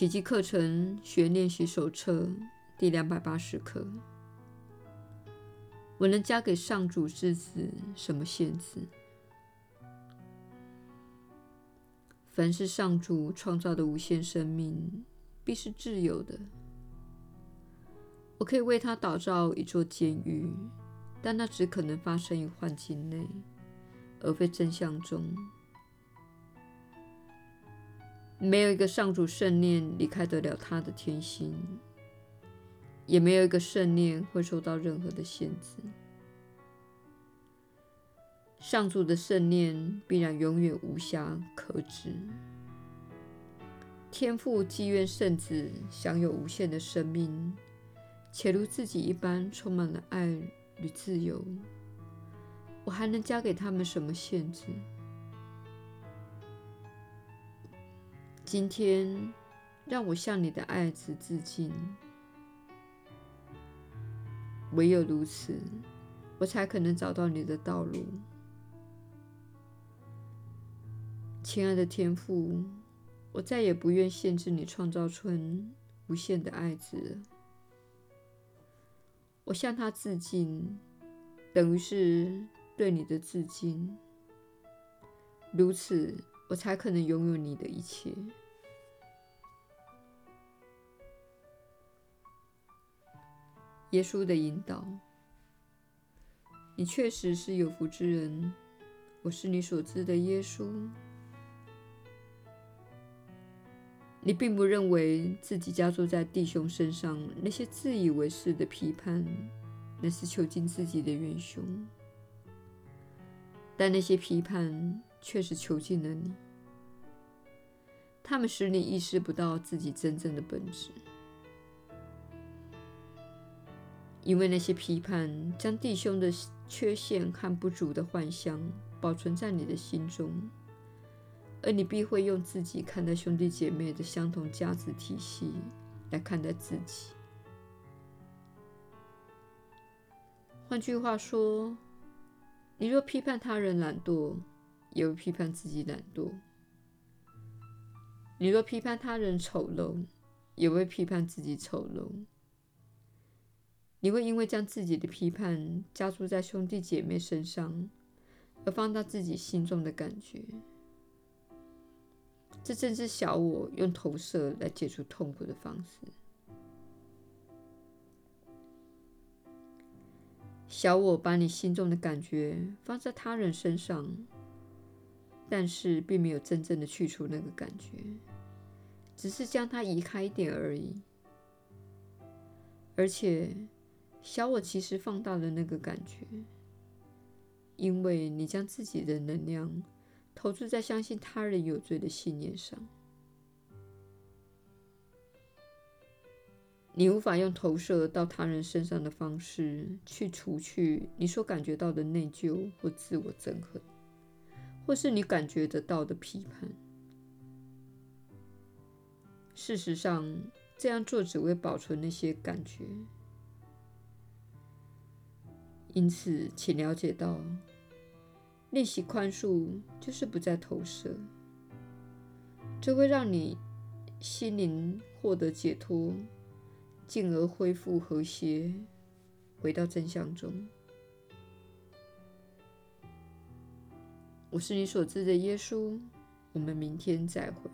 奇迹课程学练习手册第两百八十课。我能加给上主之子什么限制？凡是上主创造的无限生命，必是自由的。我可以为他打造一座监狱，但那只可能发生于幻境内，而非真相中。没有一个上主圣念离开得了他的天心，也没有一个圣念会受到任何的限制。上主的圣念必然永远无暇可指。天父既愿圣子享有无限的生命，且如自己一般充满了爱与自由，我还能加给他们什么限制？今天，让我向你的爱子致敬。唯有如此，我才可能找到你的道路。亲爱的天父，我再也不愿限制你创造出无限的爱子。我向他致敬，等于是对你的致敬。如此，我才可能拥有你的一切。耶稣的引导，你确实是有福之人。我是你所知的耶稣。你并不认为自己加诸在弟兄身上那些自以为是的批判，那是囚禁自己的元凶。但那些批判确实囚禁了你，他们使你意识不到自己真正的本质。因为那些批判将弟兄的缺陷和不足的幻象保存在你的心中，而你必会用自己看待兄弟姐妹的相同价值体系来看待自己。换句话说，你若批判他人懒惰，也会批判自己懒惰；你若批判他人丑陋，也会批判自己丑陋。你会因为将自己的批判加注在兄弟姐妹身上，而放大自己心中的感觉。这正是小我用投射来解除痛苦的方式。小我把你心中的感觉放在他人身上，但是并没有真正的去除那个感觉，只是将它移开一点而已，而且。小我其实放大了那个感觉，因为你将自己的能量投注在相信他人有罪的信念上。你无法用投射到他人身上的方式去除去你所感觉到的内疚或自我憎恨，或是你感觉得到的批判。事实上，这样做只会保存那些感觉。因此，请了解到，练习宽恕就是不再投射，这会让你心灵获得解脱，进而恢复和谐，回到真相中。我是你所知的耶稣，我们明天再会。